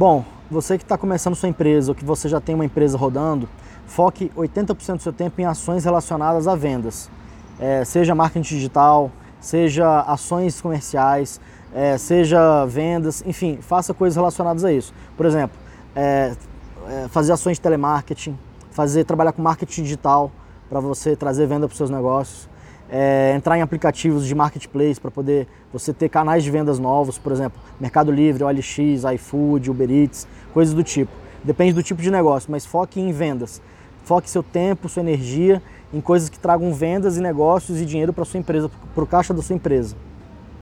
Bom, você que está começando sua empresa ou que você já tem uma empresa rodando, foque 80% do seu tempo em ações relacionadas a vendas. É, seja marketing digital, seja ações comerciais, é, seja vendas, enfim, faça coisas relacionadas a isso. Por exemplo, é, é fazer ações de telemarketing, fazer trabalhar com marketing digital para você trazer venda para os seus negócios, é, entrar em aplicativos de marketplace para poder você ter canais de vendas novos, por exemplo, Mercado Livre, OLX, iFood, Uber Eats, coisas do tipo. Depende do tipo de negócio, mas foque em vendas. Foque seu tempo, sua energia em coisas que tragam vendas e negócios e dinheiro para sua empresa, para o caixa da sua empresa.